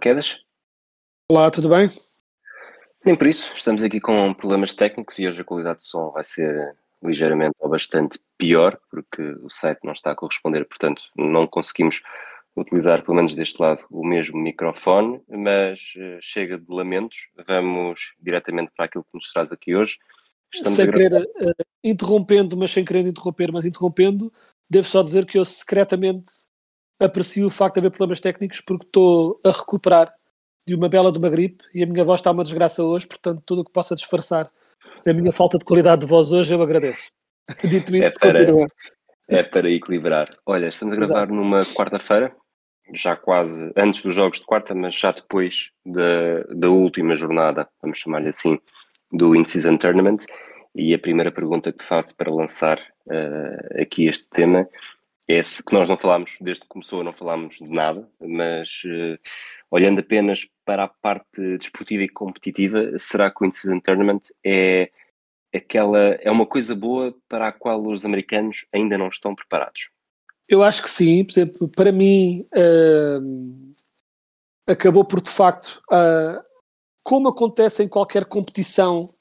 Quedas. Olá, tudo bem? Nem por isso, estamos aqui com problemas técnicos e hoje a qualidade de som vai ser ligeiramente ou bastante pior, porque o site não está a corresponder, portanto, não conseguimos utilizar, pelo menos deste lado, o mesmo microfone, mas eh, chega de lamentos, vamos diretamente para aquilo que nos traz aqui hoje. Estamos sem querer, eh, interrompendo, mas sem querer interromper, mas interrompendo, devo só dizer que eu secretamente aprecio o facto de haver problemas técnicos porque estou a recuperar de uma bela de uma gripe e a minha voz está uma desgraça hoje, portanto, tudo o que possa disfarçar a minha falta de qualidade de voz hoje, eu agradeço. Dito É isso, para- continua. É para equilibrar. Olha, estamos a gravar numa quarta-feira, já quase antes dos jogos de quarta, mas já depois da, da última jornada, vamos chamar-lhe assim, do In-Season Tournament. E a primeira pergunta que te faço para lançar eh, aqui este tema é se que nós não falámos, desde que começou, não falámos de nada, mas eh, olhando apenas para a parte desportiva e competitiva, será que o In-Season Tournament é aquela é uma coisa boa para a qual os americanos ainda não estão preparados. Eu acho que sim, por exemplo, para mim hum, acabou por de facto, ah, como acontece em qualquer competição,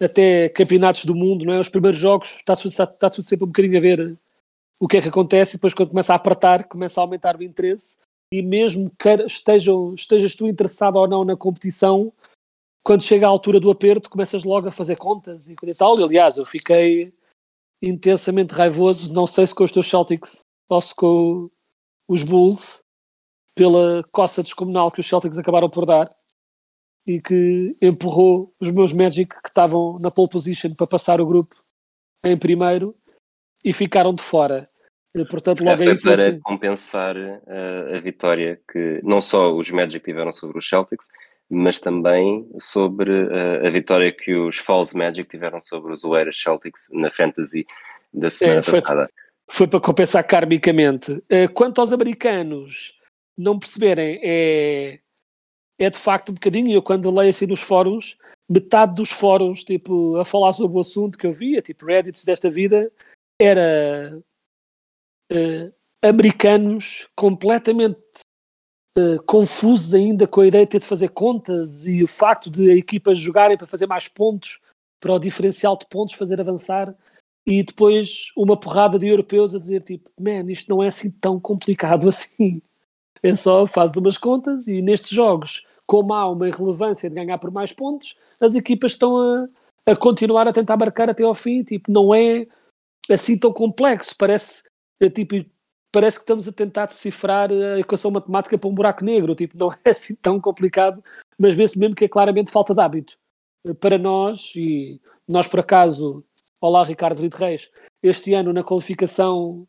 até campeonatos do mundo, não é? Os primeiros jogos está está, está tudo sempre um bocadinho a ver o que é que acontece, depois quando começa a apertar, começa a aumentar o interesse, e mesmo que estejam, estejas tu interessado ou não na competição, quando chega à altura do aperto, começas logo a fazer contas e coisa e tal. E, aliás, eu fiquei intensamente raivoso, não sei se com os teus Celtics ou se com os Bulls, pela coça descomunal que os Celtics acabaram por dar e que empurrou os meus Magic que estavam na pole position para passar o grupo em primeiro e ficaram de fora. E, portanto, logo foi aí foi para assim, compensar eh, a vitória que não só os Magic tiveram sobre os Celtics, mas também sobre eh, a vitória que os Falls Magic tiveram sobre os Oeiras Celtics na Fantasy da semana É, foi- passada. foi para compensar karmicamente. Eh, Quanto aos americanos não perceberem, é, é de facto um bocadinho. Eu, quando leio assim nos fóruns, metade dos fóruns, tipo, a falar sobre o assunto que eu via, tipo Reddits desta vida, era eh, americanos completamente eh, confusos ainda com a ideia de ter de fazer contas e o facto de equipas jogarem para fazer mais pontos, para o diferencial de pontos fazer avançar e depois uma porrada de europeus a dizer tipo, man, isto não é assim tão complicado assim. É só fazes umas contas e nestes jogos, como há uma irrelevância de ganhar por mais pontos, as equipas estão a, a continuar a tentar marcar até ao fim. Tipo, não é assim tão complexo. Parece, é, tipo, parece que estamos a tentar decifrar a equação matemática para um buraco negro. Tipo, não é assim tão complicado, mas vê-se mesmo que é claramente falta de hábito. Eh, Para nós, e nós por acaso, olá Ricardo Brito Reis, este ano na qualificação,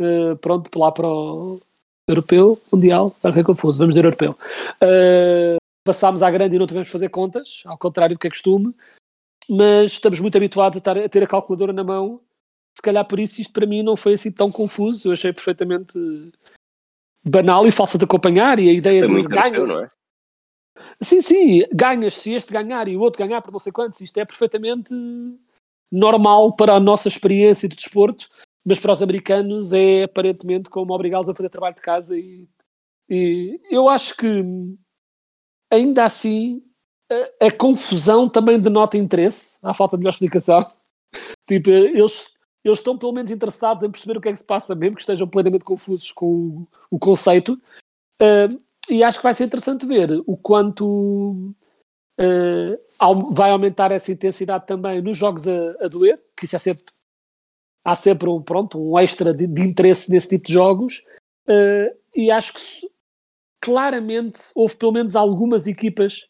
eh, pronto, lá para o europeu, mundial, é confuso, vamos dizer europeu. Eh, passámos à grande e não tivemos de fazer contas, ao contrário do que é costume, mas estamos muito habituados a, a ter a calculadora na mão. Se calhar por isso isto para mim não foi assim tão confuso, eu achei perfeitamente banal e falsa de acompanhar e a ideia Foi de ganho. não é? Sim, sim, ganhas se este ganhar e o outro ganhar por não sei quantos, isto é perfeitamente normal para a nossa experiência de desporto, mas para os americanos é aparentemente como obrigá-los a fazer trabalho de casa e, e eu acho que ainda assim a, a confusão também denota interesse, à falta de melhor explicação. Tipo, eles, eles estão pelo menos interessados em perceber o que é que se passa, mesmo que estejam plenamente confusos com o, o conceito. Ah, e acho que vai ser interessante ver o quanto au- vai aumentar essa intensidade também nos jogos a, a doer, que isso é sempre há sempre um, pronto, um extra de, de interesse nesse tipo de jogos eh, e acho que claramente houve pelo menos algumas equipas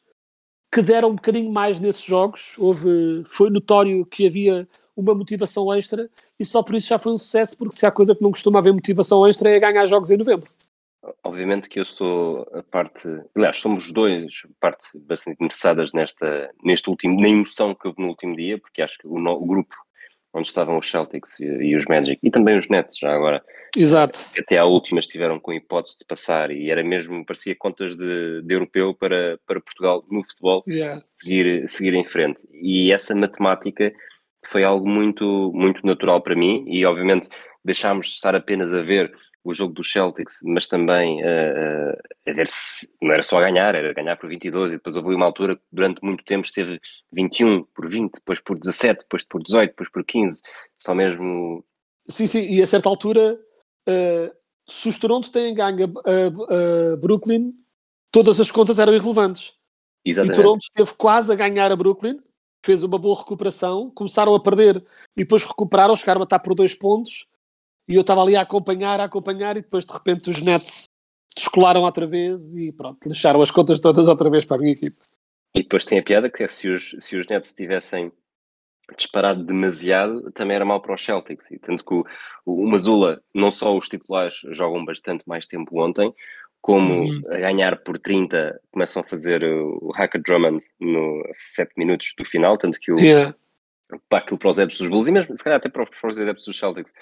que deram um bocadinho mais nesses jogos. Houve, foi notório que havia uma motivação extra e só por isso já foi um sucesso, porque se há coisa que não costuma haver motivação extra é ganhar jogos em novembro. Obviamente que eu sou a parte, aliás, somos dois, parte bastante interessadas nesta, neste último, na emoção que houve no último dia, porque acho que o, no, o grupo onde estavam os Celtics e, e, os Magic, e também os Nets já agora, Exato. até à última estiveram com hipótese de passar e era mesmo, parecia contas de, de europeu para, para Portugal no futebol Yeah. seguir, seguir em frente. E essa matemática foi algo muito, muito natural para mim e obviamente deixámos de estar apenas a ver o jogo dos Celtics, mas também uh, a ver se não era só ganhar, era ganhar por 22 e depois houve uma altura que durante muito tempo esteve 21 por 20, depois por 17, depois por 18, depois por 15, só mesmo... Sim, sim, e a certa altura, uh, se os Toronto têm ganho a, a, a, Brooklyn, todas as contas eram irrelevantes. Exatamente. E Toronto esteve quase a ganhar a Brooklyn, fez uma boa recuperação, começaram a perder e depois recuperaram, chegaram a estar por dois pontos e eu estava ali a acompanhar, a acompanhar e depois de repente os Nets descolaram outra vez e pronto, deixaram as contas todas outra vez para a minha equipe. E depois tem a piada que é se os, se os Nets tivessem disparado demasiado, também era mal para os Celtics. E tanto que o, o Mazula, não só os titulares jogam bastante mais tempo ontem, como uhum. a ganhar por 30 começam a fazer o Hacker Drummond no 7 minutos do final, tanto que o, yeah. para aquilo para os adeptos dos Bulls e mesmo se calhar até para os, adeptos dos Celtics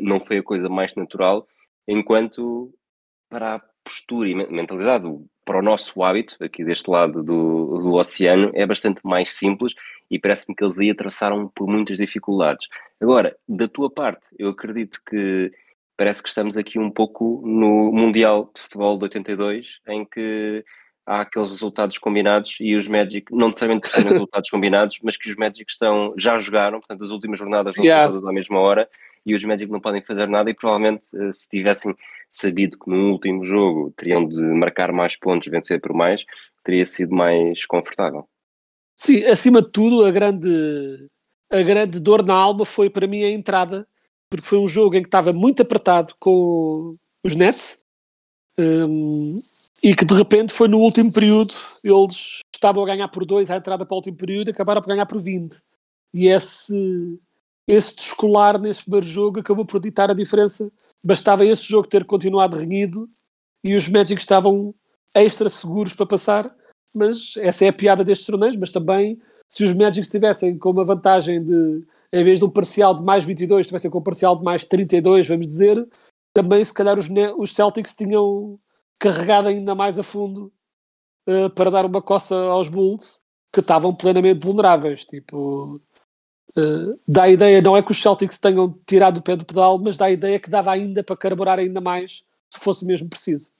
não foi a coisa mais natural, enquanto para a postura e mentalidade, para o nosso hábito aqui deste lado do, do oceano é bastante mais simples e parece-me que eles aí atravessaram por muitas dificuldades. Agora, da tua parte, eu acredito que parece que estamos aqui um pouco no Mundial de Futebol de 82, em que há aqueles resultados combinados e os Magic, não necessariamente por serem resultados combinados, mas que os Magic estão, já jogaram, portanto as últimas jornadas não Yeah. são todas à mesma hora e os Magic não podem fazer nada e provavelmente eh, se tivessem sabido que no último jogo teriam de marcar mais pontos, vencer por mais, teria sido mais confortável. Sim, acima de tudo, a grande, a grande dor na alma foi para mim a entrada, porque foi um jogo em que estava muito apertado com os Nets hum, e que de repente foi no último período, eles estavam a ganhar por dois à entrada para o último período e acabaram por ganhar por 20. E esse, esse descolar nesse primeiro jogo acabou por ditar a diferença. Bastava esse jogo ter continuado renhido e os Magic estavam extra seguros para passar mas essa é a piada destes torneios, mas também se os Magic estivessem com uma vantagem de, em vez de um parcial de mais 22, estivessem com um parcial de mais 32, vamos dizer, também se calhar os, os Celtics tinham carregado ainda mais a fundo uh, para dar uma coça aos Bulls, que estavam plenamente vulneráveis, tipo... Uh, dá a ideia, não é que os Celtics tenham tirado o pé do pedal, mas dá a ideia que dava ainda para carburar ainda mais, se fosse mesmo preciso.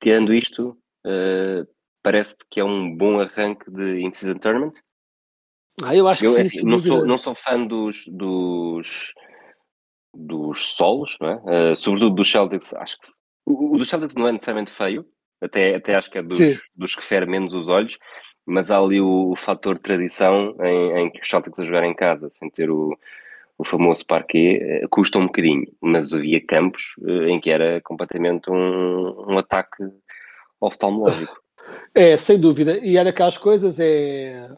Tirando isto, uh, parece-te que é um bom arranque de In-Season Tournament? Ah, eu acho que eu, sim, assim, não, sou, não sou fã dos, dos, dos solos, não é? Uh, sobretudo dos Celtics. Acho que o, o dos Celtics não é necessariamente feio, até, até acho que é dos, dos que fere menos os olhos, mas há ali o, o fator tradição em, em, que os Celtics a jogar em casa, sem ter o, o famoso parquet, uh, custa um bocadinho, mas havia campos uh, em que era completamente um, um ataque oftalmológico. É, sem dúvida. E é daquelas coisas, é.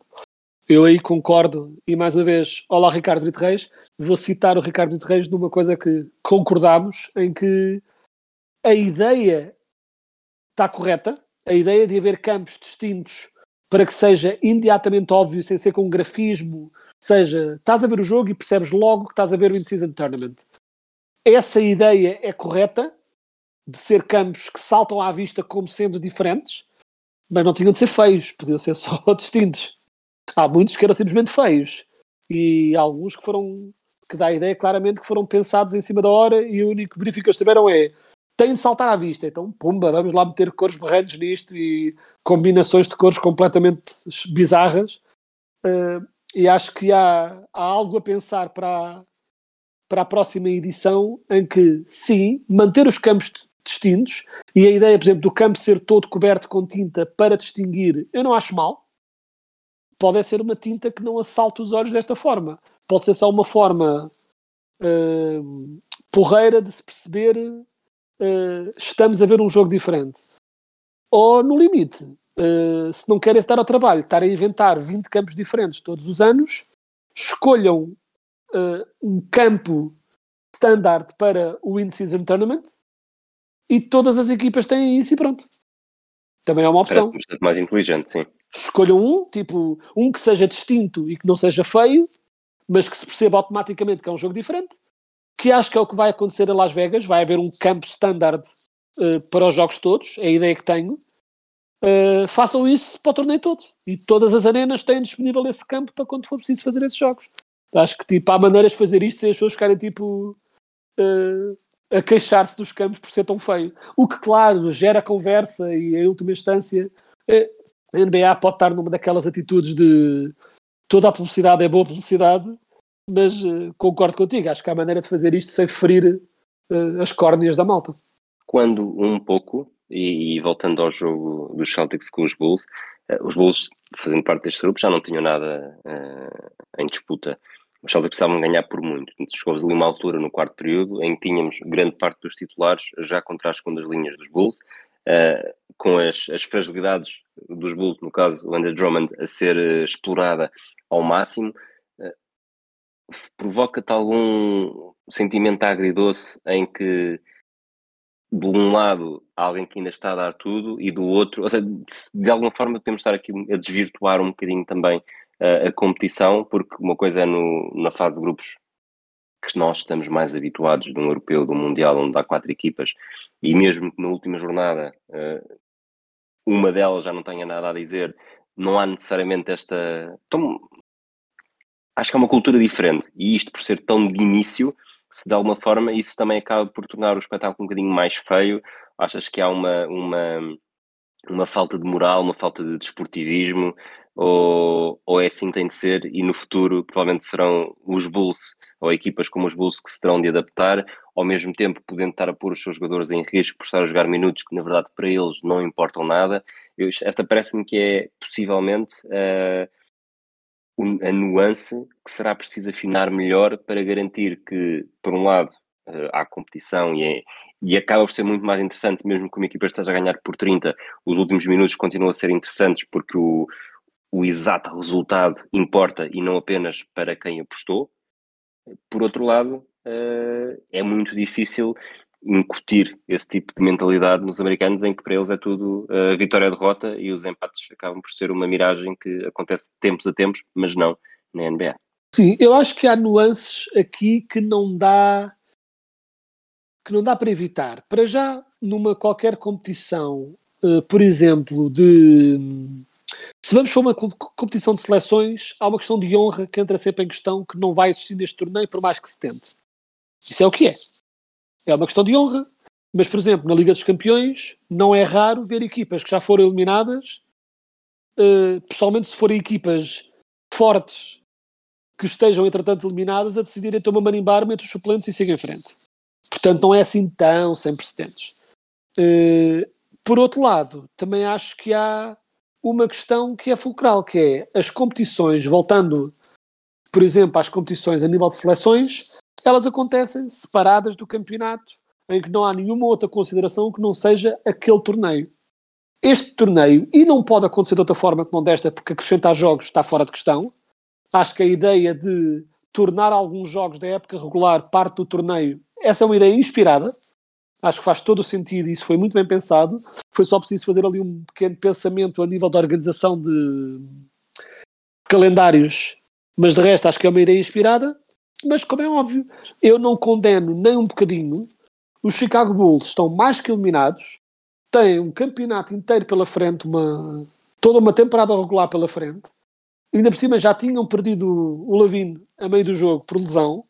Eu aí concordo, e mais uma vez, olá Ricardo Brito Reis, vou citar o Ricardo Brito Reis numa coisa que concordámos, em que a ideia está correta, a ideia de haver campos distintos para que seja imediatamente óbvio, sem ser com um grafismo, seja, estás a ver o jogo e percebes logo que estás a ver o In-Season Tournament. Essa ideia é correta, de ser campos que saltam à vista como sendo diferentes, mas não tinham de ser feios, podiam ser só distintos. Há muitos que eram simplesmente feios. E há alguns que foram que dá a ideia claramente que foram pensados em cima da hora e o único benefício que eles tiveram é tem de saltar à vista, então pumba, vamos lá meter cores berrantes nisto e combinações de cores completamente bizarras. Uh, e acho que há, há algo a pensar para, para a próxima edição em que sim, manter os campos distintos. E a ideia, por exemplo, do campo ser todo coberto com tinta para distinguir, eu não acho mal. Pode ser uma tinta que não assalta os olhos desta forma. Pode ser só uma forma uh, porreira de se perceber uh, estamos a ver um jogo diferente. Ou, no limite, Uh, se não querem estar ao trabalho, estar a inventar 20 campos diferentes todos os anos, escolham um campo standard para o In-Season Tournament e todas as equipas têm isso e pronto. Também é uma opção. Parece bastante mais inteligente, sim. Escolham um, tipo, um que seja distinto e que não seja feio, mas que se perceba automaticamente que é um jogo diferente, que acho que é o que vai acontecer a Las Vegas. Vai haver um campo standard uh, para os jogos todos, é a ideia que tenho. Uh, façam isso para o torneio todo. E todas as arenas têm disponível esse campo para quando for preciso fazer esses jogos. Acho que tipo, há maneiras de fazer isto sem as pessoas ficarem tipo uh, a queixar-se dos campos por ser tão feio. O que, claro, gera conversa e, em última instância, a NBA pode estar numa daquelas atitudes de toda a publicidade é boa publicidade, mas uh, concordo contigo. Acho que há maneira de fazer isto sem ferir uh, as córneas da malta. Quando um pouco, e, e voltando ao jogo dos Celtics com os Bulls, uh, os Bulls, fazendo parte deste grupo, já não tinham nada em disputa os Celtics precisavam ganhar por muito. Chegou-se ali uma altura no quarto período em que tínhamos grande parte dos titulares já contra as segundas linhas dos Bulls, uh, com as, as, fragilidades dos Bulls, no caso o Andrew Drummond, a ser uh, explorada ao máximo, uh, provoca-te algum sentimento agridoce em que de um lado há alguém que ainda está a dar tudo e do outro, ou seja, de, de alguma forma podemos estar aqui a desvirtuar um bocadinho também a, a competição, porque uma coisa é no, na fase de grupos que nós estamos mais habituados de um europeu, de um mundial, onde há quatro equipas, e mesmo que na última jornada uh, uma delas já não tenha nada a dizer, não há necessariamente esta. Tão... Acho que é uma cultura diferente, e isto por ser tão de início, se de alguma forma isso também acaba por tornar o espetáculo um bocadinho mais feio. Achas que há uma, uma, uma falta de moral, uma falta de desportivismo, ou, ou é assim que tem de ser e no futuro provavelmente serão os Bulls ou equipas como os Bulls que se terão de adaptar, ao mesmo tempo podendo estar a pôr os seus jogadores em risco por estar a jogar minutos que na verdade para eles não importam nada. Eu, esta parece-me que é possivelmente uh, a nuance que será preciso afinar melhor para garantir que, por um lado, uh, há competição e, é, e acaba por ser muito mais interessante, mesmo que uma equipa esteja a ganhar por 30, os últimos minutos continuam a ser interessantes porque o, o exato resultado importa e não apenas para quem apostou. Por outro lado, uh, é muito difícil incutir esse tipo de mentalidade nos americanos em que para eles é tudo uh, vitória-derrota e os empates acabam por ser uma miragem que acontece de tempos a tempos, mas não na NBA. Sim, eu acho que há nuances aqui que não dá que não dá para evitar. Para já, numa qualquer competição, uh, por exemplo, de se vamos para uma competição de seleções, há uma questão de honra que entra sempre em questão que não vai existir neste torneio por mais que se tente. Isso é o que é. É uma questão de honra. Mas, por exemplo, na Liga dos Campeões, não é raro ver equipas que já foram eliminadas, uh, pessoalmente se forem equipas fortes que estejam, entretanto, eliminadas, a decidirem tomar marimbar entre os suplentes e seguir em frente. Portanto, não é assim tão sem precedentes. Uh, por outro lado, também acho que há uma questão que é fulcral, que é as competições, voltando, por exemplo, às competições a nível de seleções, elas acontecem separadas do campeonato, em que não há nenhuma outra consideração que não seja aquele torneio. Este torneio, e não pode acontecer de outra forma que não desta, porque acrescentar jogos está fora de questão. Acho que a ideia de tornar alguns jogos da época regular parte do torneio, essa é uma ideia inspirada, Acho que faz todo o sentido e isso foi muito bem pensado. Foi só preciso fazer ali um pequeno pensamento a nível da organização de calendários, mas de resto acho que é uma ideia inspirada. Mas como é óbvio, eu não condeno nem um bocadinho. Os Chicago Bulls estão mais que eliminados, têm um campeonato inteiro pela frente, uma, toda uma temporada regular pela frente. Ainda por cima já tinham perdido o Lavine a meio do jogo por lesão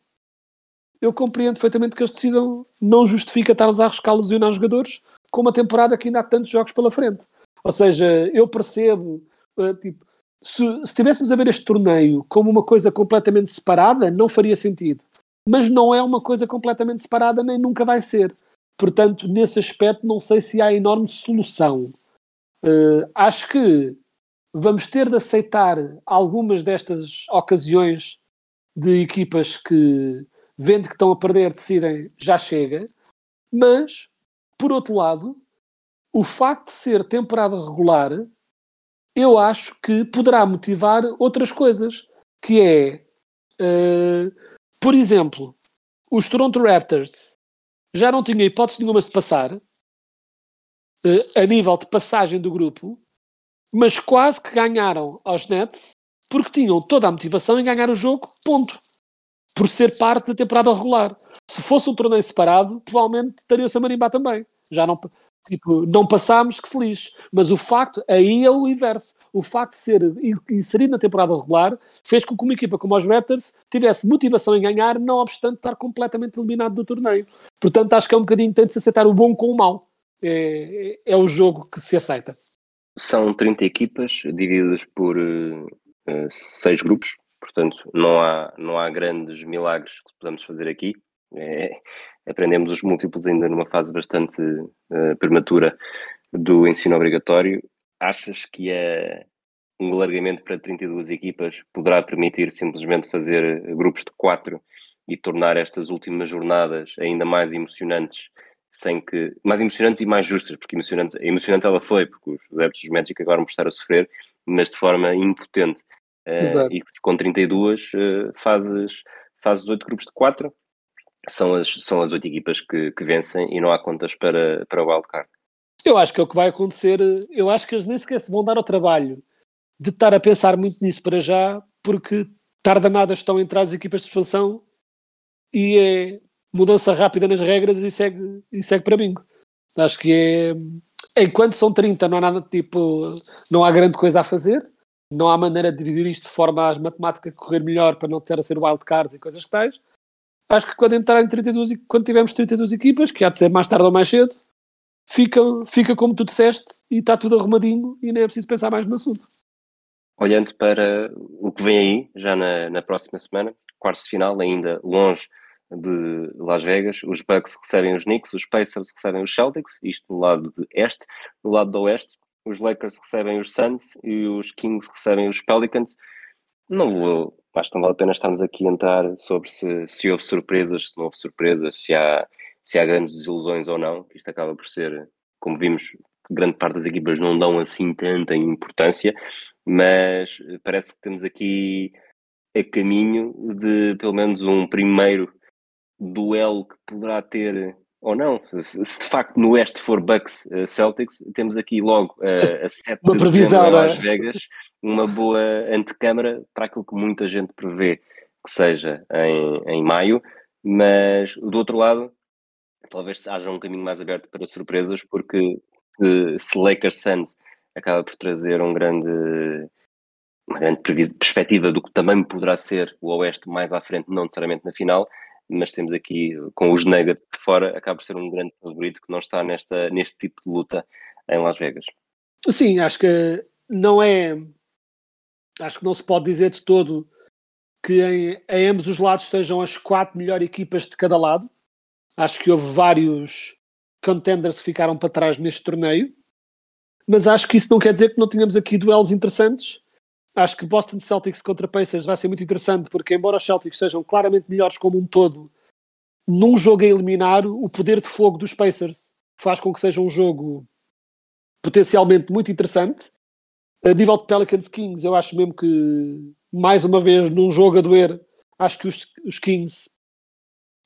eu compreendo perfeitamente que eles decidam, não justifica estarmos a arriscar lesionar jogadores com uma temporada que ainda há tantos jogos pela frente. Ou seja, eu percebo, uh, tipo, se, se estivéssemos a ver este torneio como uma coisa completamente separada, não faria sentido. Mas não é uma coisa completamente separada, nem nunca vai ser. Portanto, nesse aspecto, não sei se há enorme solução. Uh, acho que vamos ter de aceitar algumas destas ocasiões de equipas que vendo que estão a perder, decidem já chega. Mas, por outro lado, o facto de ser temporada regular eu acho que poderá motivar outras coisas, que é, uh, por exemplo, os Toronto Raptors já não tinham hipótese nenhuma de passar uh, a nível de passagem do grupo, mas quase que ganharam aos Nets porque tinham toda a motivação em ganhar o jogo, ponto. Por ser parte da temporada regular. Se fosse um torneio separado, provavelmente estaria-se a marimbar também. Já não, tipo, não passámos que se lixe. Mas o facto, aí é o inverso. O facto de ser inserido na temporada regular fez com que uma equipa como os Raptors tivesse motivação em ganhar, não obstante estar completamente eliminado do torneio. Portanto, acho que é um bocadinho, tem de se aceitar o bom com o mau. É, é, é o jogo que se aceita. São 30 equipas divididas por uh, seis grupos, portanto não há, não há grandes milagres que podemos fazer aqui. É, aprendemos os múltiplos ainda numa fase bastante uh, prematura do ensino obrigatório. Achas que é um alargamento para 32 equipas poderá permitir simplesmente fazer grupos de quatro e tornar estas últimas jornadas ainda mais emocionantes sem que mais emocionantes e mais justas, porque emocionante, emocionante ela foi, porque os adeptos dos Magic agora mostraram a sofrer, mas de forma impotente. Uh, e que com 32 uh, fazes, fazes 8 grupos de 4, são as, são as 8 equipas que, que vencem e não há contas para, para o wildcard. Eu acho que é o que vai acontecer. Eu acho que eles nem sequer se vão dar ao trabalho de estar a pensar muito nisso para já, porque tarda nada estão entre as equipas de expansão e é mudança rápida nas regras e segue, e segue para bingo. Acho que é. Enquanto são 30, não há nada tipo. Não há grande coisa a fazer. Não há maneira de dividir isto de forma às matemáticas correr melhor para não ter a ser wildcards e coisas que tais. Acho que quando entrar em 32 quando tivermos 32 equipas, que há de ser mais tarde ou mais cedo, fica, fica como tu disseste e está tudo arrumadinho e nem é preciso pensar mais no assunto. Olhando para o que vem aí, já na, na próxima semana, quarto final, ainda longe de Las Vegas, os Bucks recebem os Knicks, os Pacers recebem os Celtics, isto no lado de este, no lado do oeste, os Lakers recebem os Suns e os Kings recebem os Pelicans. Não vou, acho que não vale a pena estarmos aqui a entrar sobre se, se houve surpresas, se não houve surpresas, se há, se há grandes desilusões ou não, isto acaba por ser, como vimos, grande parte das equipas não dão assim tanta importância, mas parece que temos aqui a caminho de pelo menos um primeiro duelo que poderá ter ou não, se de facto no Oeste for Bucks uh, Celtics, temos aqui logo uh, a 7 uma de previsão, em é? Las Vegas, uma boa antecâmara para aquilo que muita gente prevê que seja em, em maio, mas do outro lado, talvez haja um caminho mais aberto para surpresas, porque se, se Lakers Suns acaba por trazer um grande uma grande perspectiva do que também poderá ser o Oeste mais à frente, não necessariamente na final, mas temos aqui, com os Nuggets de fora, acaba por ser um grande favorito que não está nesta, neste tipo de luta em Las Vegas. Sim, acho que não é. Acho que não se pode dizer de todo que em, em ambos os lados estejam as quatro melhores equipas de cada lado. Acho que houve vários contenders que ficaram para trás neste torneio, mas acho que isso não quer dizer que não tenhamos aqui duelos interessantes Acho que Boston Celtics contra Pacers vai ser muito interessante, porque embora os Celtics sejam claramente melhores como um todo, num jogo a eliminar, o poder de fogo dos Pacers faz com que seja um jogo potencialmente muito interessante. A nível de Pelicans Kings, eu acho mesmo que, mais uma vez, num jogo a doer, acho que os, os Kings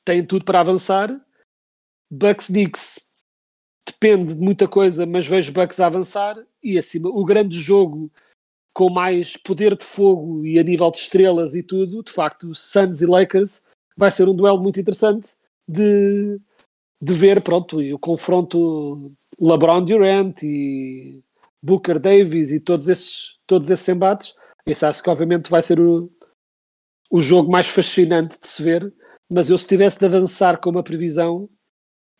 têm tudo para avançar. Bucks Knicks depende de muita coisa, mas vejo Bucks a avançar. E acima, o grande jogo com mais poder de fogo e a nível de estrelas e tudo, de facto, Suns e Lakers vai ser um duelo muito interessante de, de ver, pronto, e o confronto LeBron Durant e Booker Davis e todos esses, todos esses embates. Esse acho que obviamente vai ser o, o jogo mais fascinante de se ver, mas eu se tivesse de avançar com uma previsão,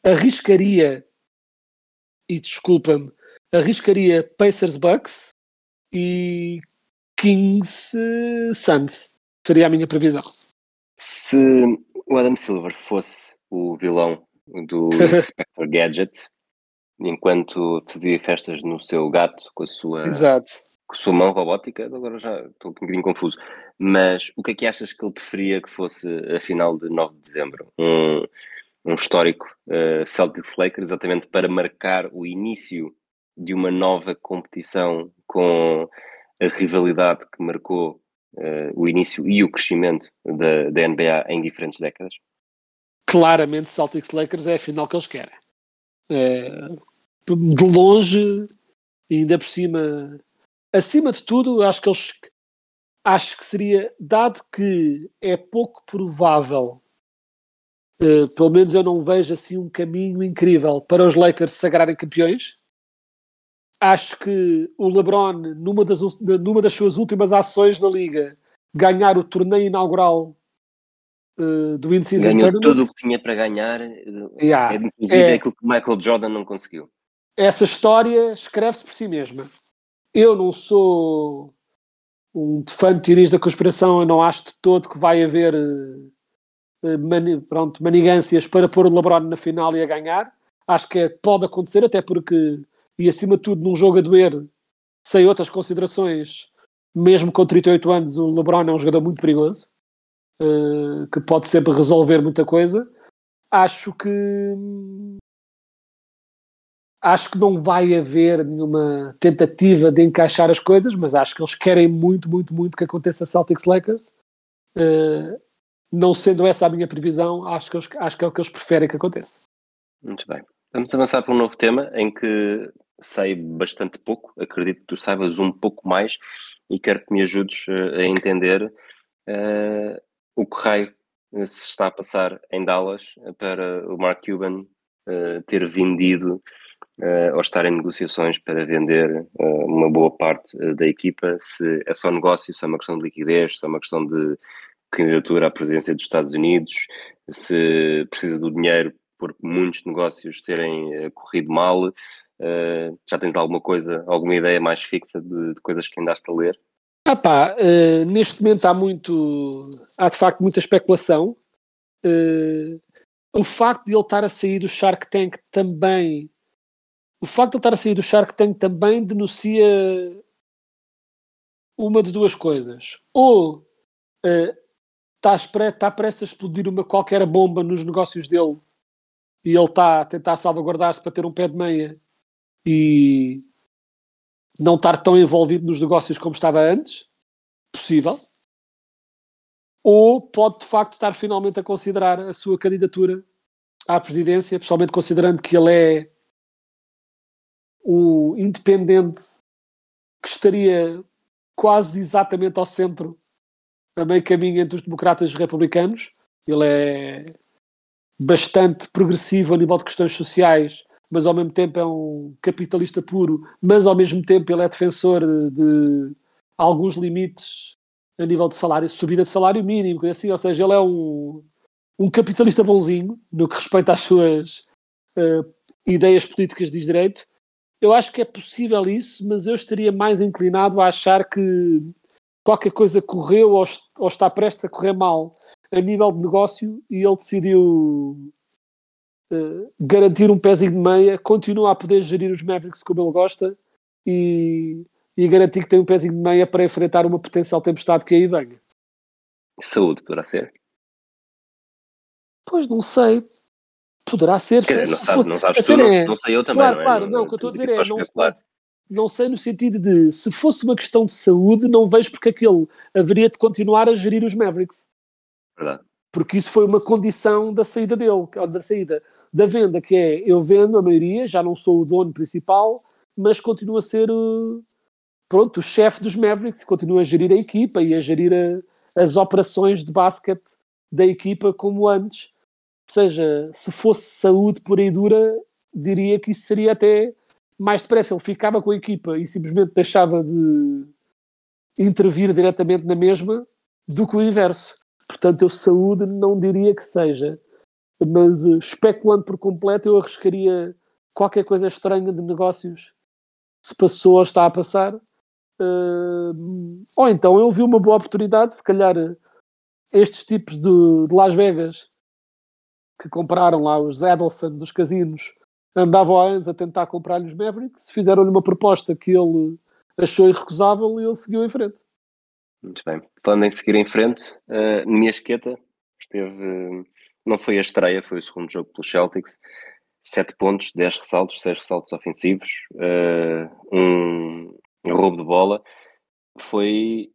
arriscaria, e desculpa-me, arriscaria Pacers Bucks, e Kings Suns. Seria a minha previsão. Se o Adam Silver fosse o vilão do Inspector Gadget, enquanto fazia festas no seu gato com a sua, Exato. Com a sua mão robótica, agora já estou um bocadinho confuso. Mas o que é que achas que ele preferia que fosse a final de 9 de dezembro? Um, um histórico uh, Celtics Lakers, exatamente para marcar o início de uma nova competição com a rivalidade que marcou uh, o início e o crescimento da, da NBA em diferentes décadas? Claramente, Celtics Lakers é a final que eles querem. É, de longe, ainda por cima, acima de tudo, acho que eles acho que seria, dado que é pouco provável, uh, pelo menos eu não vejo assim um caminho incrível para os Lakers sagrarem campeões. Acho que o LeBron, numa das, numa das suas últimas ações na Liga, ganhar o torneio inaugural uh, do In-Season Ganhou Tournament. tudo o que tinha para ganhar, Yeah. é, inclusive É. aquilo que Michael Jordan não conseguiu. essa história escreve-se por si mesma. Eu não sou um fã de teorias da conspiração, eu não acho de todo que vai haver eh, eh, mani- pronto, manigâncias para pôr o LeBron na final e a ganhar. Acho que é- pode acontecer, até porque, e acima de tudo, num jogo a doer, sem outras considerações, mesmo com 38 anos, o LeBron é um jogador muito perigoso, eh, que pode sempre resolver muita coisa. Acho que acho que não vai haver nenhuma tentativa de encaixar as coisas, mas acho que eles querem muito, muito, muito que aconteça Celtics Lakers. Uh, não sendo essa a minha previsão, acho que, eles, acho que é o que eles preferem que aconteça. Muito bem. Vamos avançar para um novo tema em que sei bastante pouco, acredito que tu saibas um pouco mais e quero que me ajudes eh, a entender eh, o que raio eh, se está a passar em Dallas para o Mark Cuban eh, ter vendido eh, ou estar em negociações para vender uma boa parte da equipa, se é só negócio, se é uma questão de liquidez, se é uma questão de candidatura à presidência dos Estados Unidos, se precisa do dinheiro por muitos negócios terem corrido mal. Uh, já tens alguma coisa, alguma ideia mais fixa de, de coisas que andaste a ler? Ah pá, uh, neste momento há muito, há de facto muita especulação. Uh, o facto de ele estar a sair do Shark Tank também, o facto de ele estar a sair do Shark Tank também denuncia uma de duas coisas. Ou está, está prestes a explodir uma qualquer bomba nos negócios dele e ele está a tentar salvaguardar-se para ter um pé de meia e não estar tão envolvido nos negócios como estava antes, possível, ou pode de facto estar finalmente a considerar a sua candidatura à presidência, pessoalmente considerando que ele é o independente que estaria quase exatamente ao centro, a meio caminho entre os democratas e os republicanos. Ele é bastante progressivo a nível de questões sociais, mas ao mesmo tempo é um capitalista puro, mas ao mesmo tempo ele é defensor de alguns limites a nível de salário, subida de salário mínimo, assim, ou seja, ele é um, um capitalista bonzinho no que respeita às suas uh, ideias políticas de direito. Eu acho que é possível isso, mas eu estaria mais inclinado a achar que qualquer coisa correu ou, ou está prestes a correr mal a nível de negócio e ele decidiu Uh, garantir um pezinho de meia, continua a poder gerir os Mavericks como ele gosta e, e, garantir que tem um pezinho de meia para enfrentar uma potencial tempestade que aí venha. Saúde poderá ser? Pois não sei. Poderá ser. Dizer, não, sabe, não sabes tu, é... não, não, sei eu também. Claro, não é? claro, não, o que eu estou a dizer é. Não sei, não sei no sentido de se fosse uma questão de saúde, não vejo porque aquele haveria de continuar a gerir os Mavericks. Verdade. Porque isso foi uma condição da saída dele, da saída da venda, que é eu vendo a maioria, já não sou o dono principal, mas continuo a ser o, pronto, o chefe dos Mavericks, continua a gerir a equipa e a gerir a, as operações de basquete da equipa como antes. Ou seja, se fosse saúde pura e dura, diria que isso seria até mais depressa. Ele ficava com a equipa e simplesmente deixava de intervir diretamente na mesma do que o inverso. Portanto, eu saúde não diria que seja mas uh, especulando por completo, eu arriscaria qualquer coisa estranha de negócios se passou ou está a passar. Uh, ou então eu vi uma boa oportunidade, se calhar estes tipos de, de Las Vegas que compraram lá os Edelson dos casinos andavam há anos a tentar comprar-lhe os Mavericks, fizeram-lhe uma proposta que ele achou irrecusável e ele seguiu em frente. Muito bem. Falando em seguir em frente, uh, minha esqueta esteve não foi a estreia, foi o segundo jogo pelos Celtics. 7 pontos, 10 ressaltos, 6 ressaltos ofensivos, uh, um roubo de bola. Foi,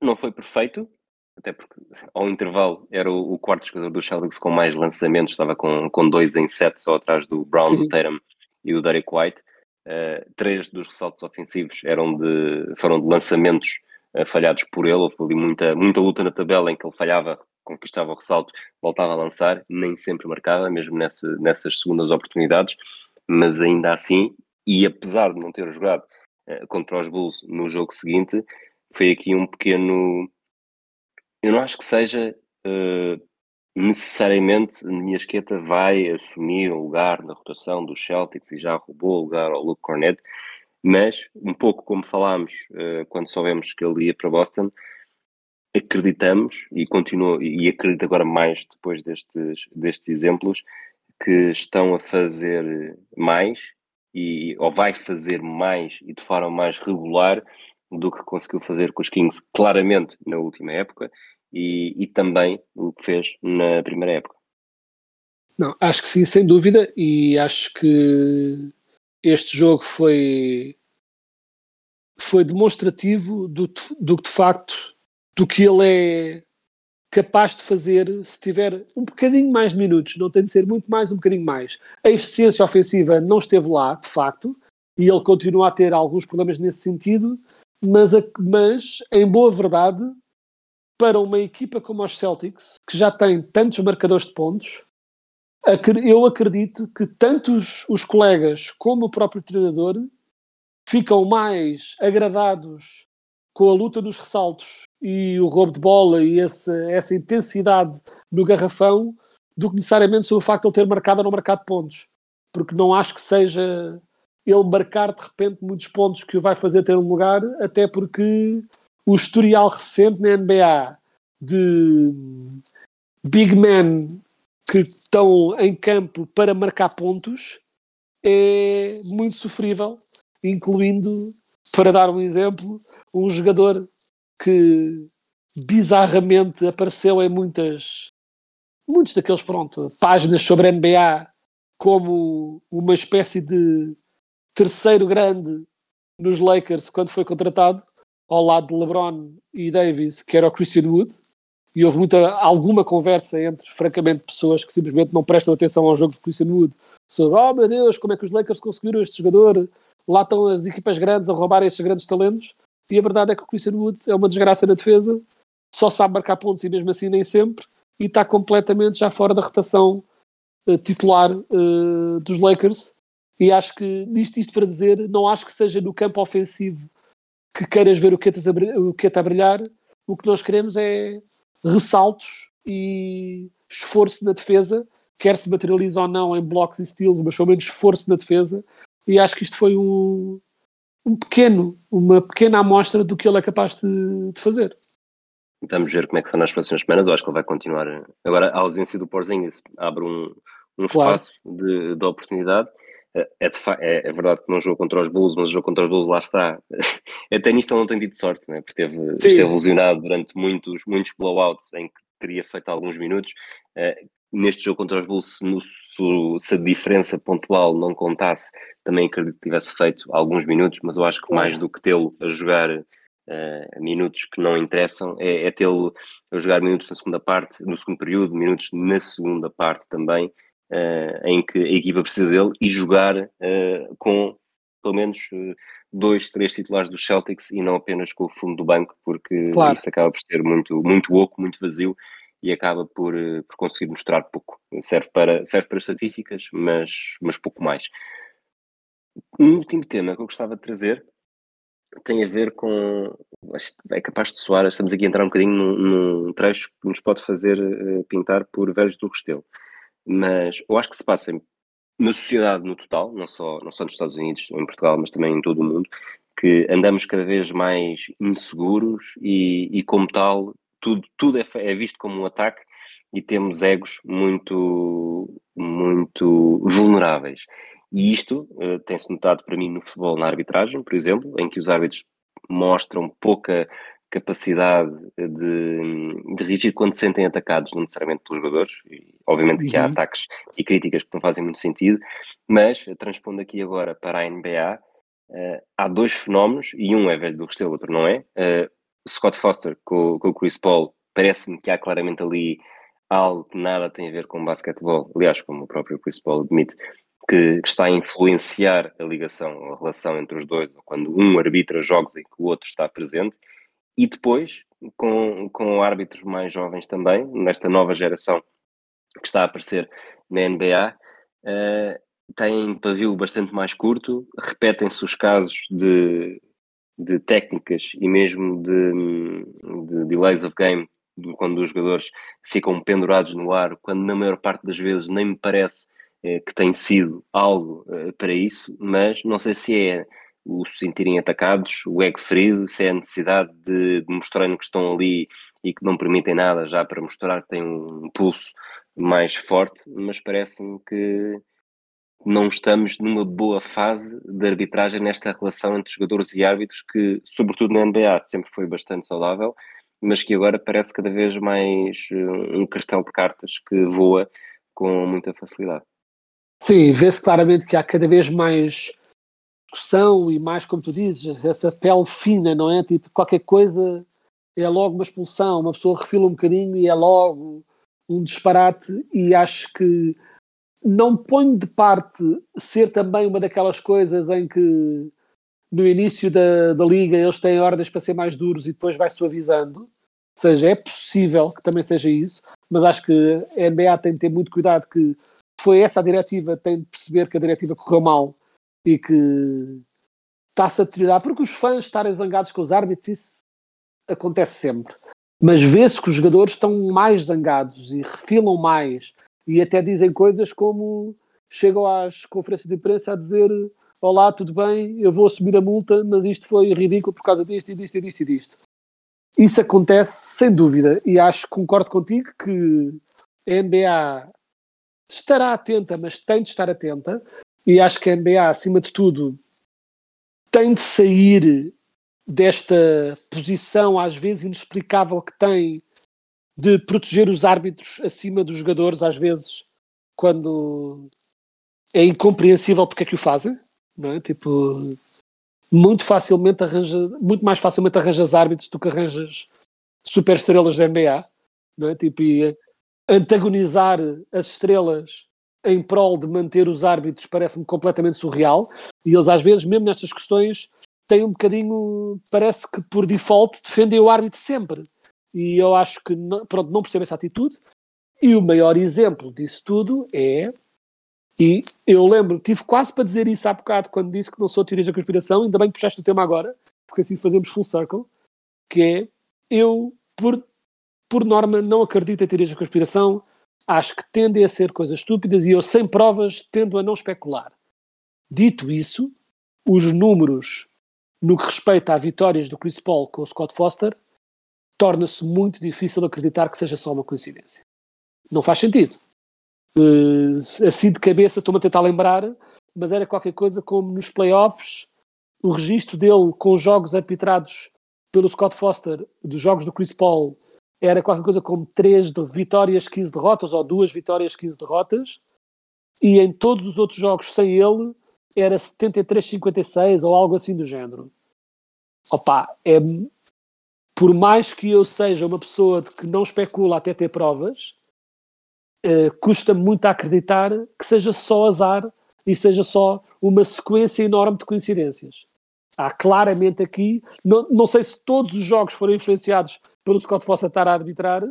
não foi perfeito, até porque ao intervalo era o, o quarto jogador do Celtics com mais lançamentos, estava com, com dois em sete, só atrás do Brown, Sim. do Tatum e do Derek White. Uh, três dos ressaltos ofensivos eram de, foram de lançamentos falhados por ele, houve ali muita, muita luta na tabela em que ele falhava, conquistava o ressalto, voltava a lançar, nem sempre marcava, mesmo nessa, nessas segundas oportunidades, mas ainda assim, e apesar de não ter jogado uh, contra os Bulls no jogo seguinte, foi aqui um pequeno eu não acho que seja uh, necessariamente a minha esqueta vai assumir um lugar na rotação dos Celtics e já roubou o lugar ao Luke Cornett, mas um pouco como falámos uh, quando soubemos que ele ia para Boston, acreditamos e continuo e acredito agora mais depois destes, destes exemplos que estão a fazer mais e ou vai fazer mais e de forma mais regular do que conseguiu fazer com os Kings claramente na última época e, e também o que fez na primeira época. Não, acho que sim, sem dúvida, e acho que este jogo foi foi demonstrativo do, do de facto do que ele é capaz de fazer se tiver um bocadinho mais de minutos, não tem de ser muito mais, um bocadinho mais. A eficiência ofensiva não esteve lá, de facto, e ele continua a ter alguns problemas nesse sentido, mas, a, mas em boa verdade, para uma equipa como os Celtics, que já tem tantos marcadores de pontos, eu acredito que tanto os, colegas como o próprio treinador ficam mais agradados com a luta dos ressaltos e o roubo de bola e essa, essa intensidade no garrafão do que necessariamente sobre o facto de ele ter marcado ou não marcado pontos. Porque não acho que seja ele marcar de repente muitos pontos que o vai fazer ter um lugar, até porque o historial recente na NBA de big men que estão em campo para marcar pontos é muito sofrível, incluindo, para dar um exemplo, um jogador que bizarramente apareceu em muitas muitos daqueles pronto, páginas sobre a NBA como uma espécie de terceiro grande nos Lakers quando foi contratado ao lado de LeBron e Davis, que era o Christian Wood, e houve muita, alguma conversa entre, francamente, pessoas que simplesmente não prestam atenção ao jogo de Christian Wood sobre, oh meu Deus, como é que os Lakers conseguiram este jogador? Lá estão as equipas grandes a roubar estes grandes talentos. E a verdade é que o Christian Wood é uma desgraça na defesa, só sabe marcar pontos e mesmo assim nem sempre, e está completamente já fora da rotação uh, titular uh, dos Lakers. E acho que, disto isto para dizer, não acho que seja no campo ofensivo que queiras ver o que está a brilhar, o que nós queremos é ressaltos e esforço na defesa, quer se materialize ou não em blocos e steals, mas pelo menos esforço na defesa. E acho que isto foi um, um pequeno, uma pequena amostra do que ele é capaz de, de fazer. Vamos ver como é que são nas próximas semanas. Eu acho que ele vai continuar. Agora, a ausência do Porzingis abre um, um claro. espaço de, de oportunidade. É, é, é, é, verdade que não jogou contra os Bulls, mas o jogo contra os Bulls lá está. Até nisto ele não tem tido sorte, né? porque teve, esteve lesionado durante muitos, muitos blowouts em que teria feito alguns minutos. Uh, neste jogo contra os Bulls, se, no, se, a diferença pontual não contasse, também acredito que tivesse feito alguns minutos, mas eu acho que mais do que tê-lo a jogar uh, minutos que não interessam, é, é tê-lo a jogar minutos na segunda parte, no segundo período, minutos na segunda parte também uh, em que a equipa precisa dele e jogar uh, com pelo menos uh, dois, três titulares dos Celtics e não apenas com o fundo do banco, porque claro. isso acaba por ser muito, muito oco, muito vazio e acaba por, por conseguir mostrar pouco. Serve para, serve para estatísticas, mas, mas pouco mais. Um último tema que eu gostava de trazer tem a ver com. É capaz de soar, estamos aqui a entrar um bocadinho num, num trecho que nos pode fazer pintar por velhos do Restelo mas eu acho que se passa na sociedade no total, não só, não só nos Estados Unidos, em Portugal, mas também em todo o mundo, que andamos cada vez mais inseguros e, e como tal, tudo, tudo é, é visto como um ataque e temos egos muito, muito vulneráveis. E isto uh, tem-se notado para mim no futebol, na arbitragem, por exemplo, em que os árbitros mostram pouca capacidade de, de reagir quando se sentem atacados, não necessariamente pelos jogadores, e, obviamente que há Uhum. ataques e críticas que não fazem muito sentido, mas transpondo aqui agora para a NBA, eh, há dois fenómenos, e um é velho do Restelo, o outro não é. Eh, Scott Foster com, com o Chris Paul, parece-me que há claramente ali algo que nada tem a ver com basquetebol, aliás, como o próprio Chris Paul admite, que, que está a influenciar a ligação, a relação entre os dois, quando um arbitra jogos em que o outro está presente, e depois com, com árbitros mais jovens também, nesta nova geração que está a aparecer na NBA, eh, têm pavio bastante mais curto, repetem-se os casos de, de técnicas e mesmo de, de delays of game, quando os jogadores ficam pendurados no ar, quando na maior parte das vezes nem me parece eh, que tem sido algo eh, para isso, mas não sei se é o se sentirem atacados, o ego ferido, se é a necessidade de, de mostrarem que estão ali e que não permitem nada já para mostrar que têm um pulso mais forte, mas parece-me que não estamos numa boa fase de arbitragem nesta relação entre jogadores e árbitros que, sobretudo na NBA, sempre foi bastante saudável, mas que agora parece cada vez mais uh, um castelo de cartas que voa com muita facilidade. Sim, vê-se claramente que há cada vez mais discussão e mais, como tu dizes, essa pele fina, não é? Tipo, qualquer coisa é logo uma expulsão, uma pessoa refila um bocadinho e é logo um disparate e acho que não ponho de parte ser também uma daquelas coisas em que no início da, da liga eles têm ordens para ser mais duros e depois vai suavizando. Ou seja, é possível que também seja isso, mas acho que a NBA tem de ter muito cuidado que foi essa a diretiva, tem de perceber que a diretiva correu mal e que está-se a deteriorar, porque os fãs estarem zangados com os árbitros, isso acontece sempre. Mas vê-se que os jogadores estão mais zangados e refilam mais e até dizem coisas como chegam às conferências de imprensa a dizer olá, tudo bem, eu vou assumir a multa, mas isto foi ridículo por causa disto e disto e disto e disto. Isso acontece sem dúvida e acho, concordo contigo que a NBA estará atenta, mas tem de estar atenta e acho que a NBA, acima de tudo, tem de sair desta posição às vezes inexplicável que tem de proteger os árbitros acima dos jogadores, às vezes, quando é incompreensível porque é que o fazem, não é? Tipo, muito facilmente arranja, muito mais facilmente arranjas árbitros do que arranjas super estrelas da NBA, não é? Tipo, e antagonizar as estrelas em prol de manter os árbitros parece-me completamente surreal e eles às vezes, mesmo nestas questões, têm um bocadinho, parece que por default defendem o árbitro sempre. E eu acho que, não, pronto, não percebo essa atitude. E o maior exemplo disso tudo é, e eu lembro, tive quase para dizer isso há bocado quando disse que não sou teoria da conspiração, ainda bem que puxaste o tema agora, porque assim fazemos full circle, que é, eu, por, por norma, não acredito em teorias da conspiração, acho que tendem a ser coisas estúpidas e eu, sem provas, tendo a não especular. Dito isso, os números no que respeita a vitórias do Chris Paul com o Scott Foster, torna-se muito difícil acreditar que seja só uma coincidência. Não faz sentido. Uh, assim de cabeça estou-me a tentar lembrar, mas era qualquer coisa como nos playoffs, o registro dele com os jogos arbitrados pelo Scott Foster, dos jogos do Chris Paul, era qualquer coisa como 3 de vitórias, 15 derrotas, ou 2 vitórias, 15 derrotas, e em todos os outros jogos sem ele era 73-56 ou algo assim do género. Opa, é, por mais que eu seja uma pessoa que não especula até ter provas, eh, custa muito a acreditar que seja só azar e seja só uma sequência enorme de coincidências. Há claramente aqui, não, não sei se todos os jogos foram influenciados pelo Scott Foster estar a arbitrar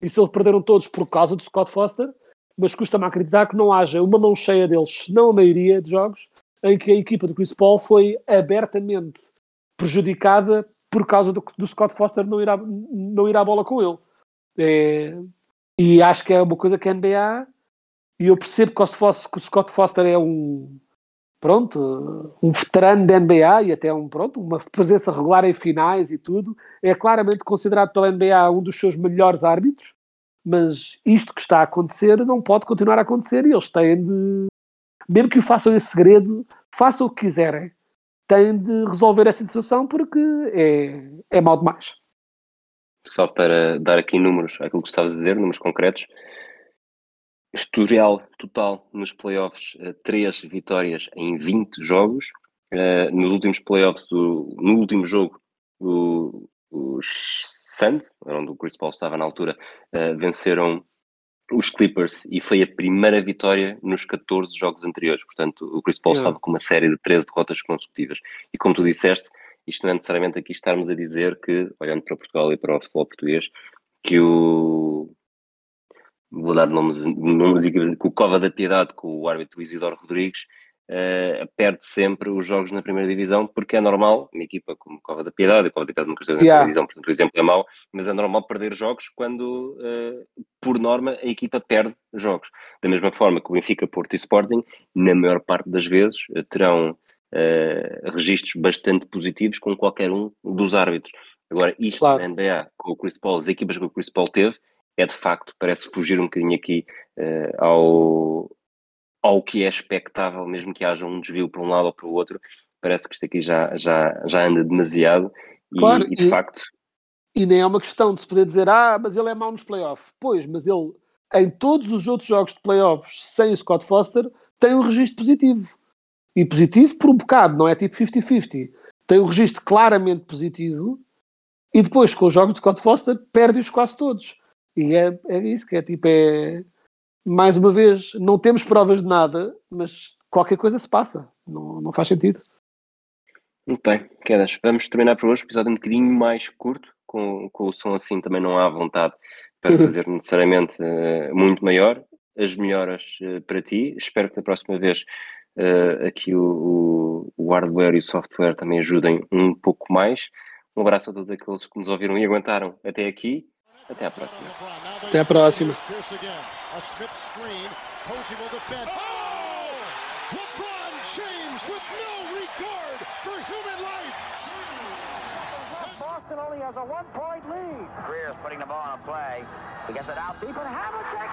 e se eles perderam todos por causa do Scott Foster, mas custa-me acreditar que não haja uma mão cheia deles, se não a maioria de jogos, em que a equipa do Chris Paul foi abertamente prejudicada por causa do, do Scott Foster não ir, à, não ir à bola com ele. É, e acho que é uma coisa que a NBA, e eu percebo que o, Scott Foster é um pronto, um veterano da NBA e até um, pronto, uma presença regular em finais e tudo, é claramente considerado pela NBA um dos seus melhores árbitros, mas isto que está a acontecer não pode continuar a acontecer e eles têm de, mesmo que o façam em segredo, façam o que quiserem, têm de resolver essa situação porque é, é mal demais. só para dar aqui números, aquilo que estavas a dizer, números concretos. Historial total nos playoffs, 3 vitórias em 20 jogos. Uh, nos últimos playoffs, do, no último jogo, o, os Suns, onde o Chris Paul estava na altura, uh, venceram os Clippers e foi a primeira vitória nos 14 jogos anteriores. Portanto, o Chris Paul estava com uma série de 13 derrotas consecutivas. E como tu disseste, isto não é necessariamente aqui estarmos a dizer que, olhando para Portugal e para o futebol português, que o. Vou dar nomes, nomes que o Cova da Piedade, com o árbitro Isidoro Rodrigues, uh, perde sempre os jogos na primeira divisão, porque é normal, uma equipa como Cova da Piedade, a Cova da Piedade nunca esteve na yeah. divisão, portanto o exemplo é mau, mas é normal perder jogos quando, uh, por norma, a equipa perde jogos. Da mesma forma que o Benfica, Porto e Sporting, na maior parte das vezes, uh, terão uh, registros bastante positivos com qualquer um dos árbitros. Agora, isto claro. na NBA, com o Chris Paul, as equipas que o Chris Paul teve, é de facto, parece fugir um bocadinho aqui ao, ao que é expectável, mesmo que haja um desvio para um lado ou para o outro, parece que isto aqui já, já, já anda demasiado e, claro, e de e, facto. E nem é uma questão de se poder dizer, ah, mas ele é mau nos playoffs. Pois, mas ele, em todos os outros jogos de playoffs sem o Scott Foster, tem um registro positivo. E positivo por um bocado, não é tipo 50-50. Tem um registro claramente positivo e depois, com os jogos de Scott Foster, perde-os quase todos. E é, é isso que é tipo, é mais uma vez, não temos provas de nada, mas qualquer coisa se passa. Não, não faz sentido. Muito bem, quedas. Vamos terminar por hoje. Episódio um bocadinho mais curto, com, com o som assim também não há vontade para fazer necessariamente uh, muito maior. As melhoras uh, para ti. Espero que da próxima vez uh, aqui o, o, hardware e o software também ajudem um pouco mais. Um abraço a todos aqueles que nos ouviram e aguentaram até aqui. Até à próxima. Até próxima. A Smith screen. Posey will defend. Oh! LeBron James with no regard for human life. Boston only has a one-point lead. Greer's putting the ball on a play. He gets it out deep, and Havlicek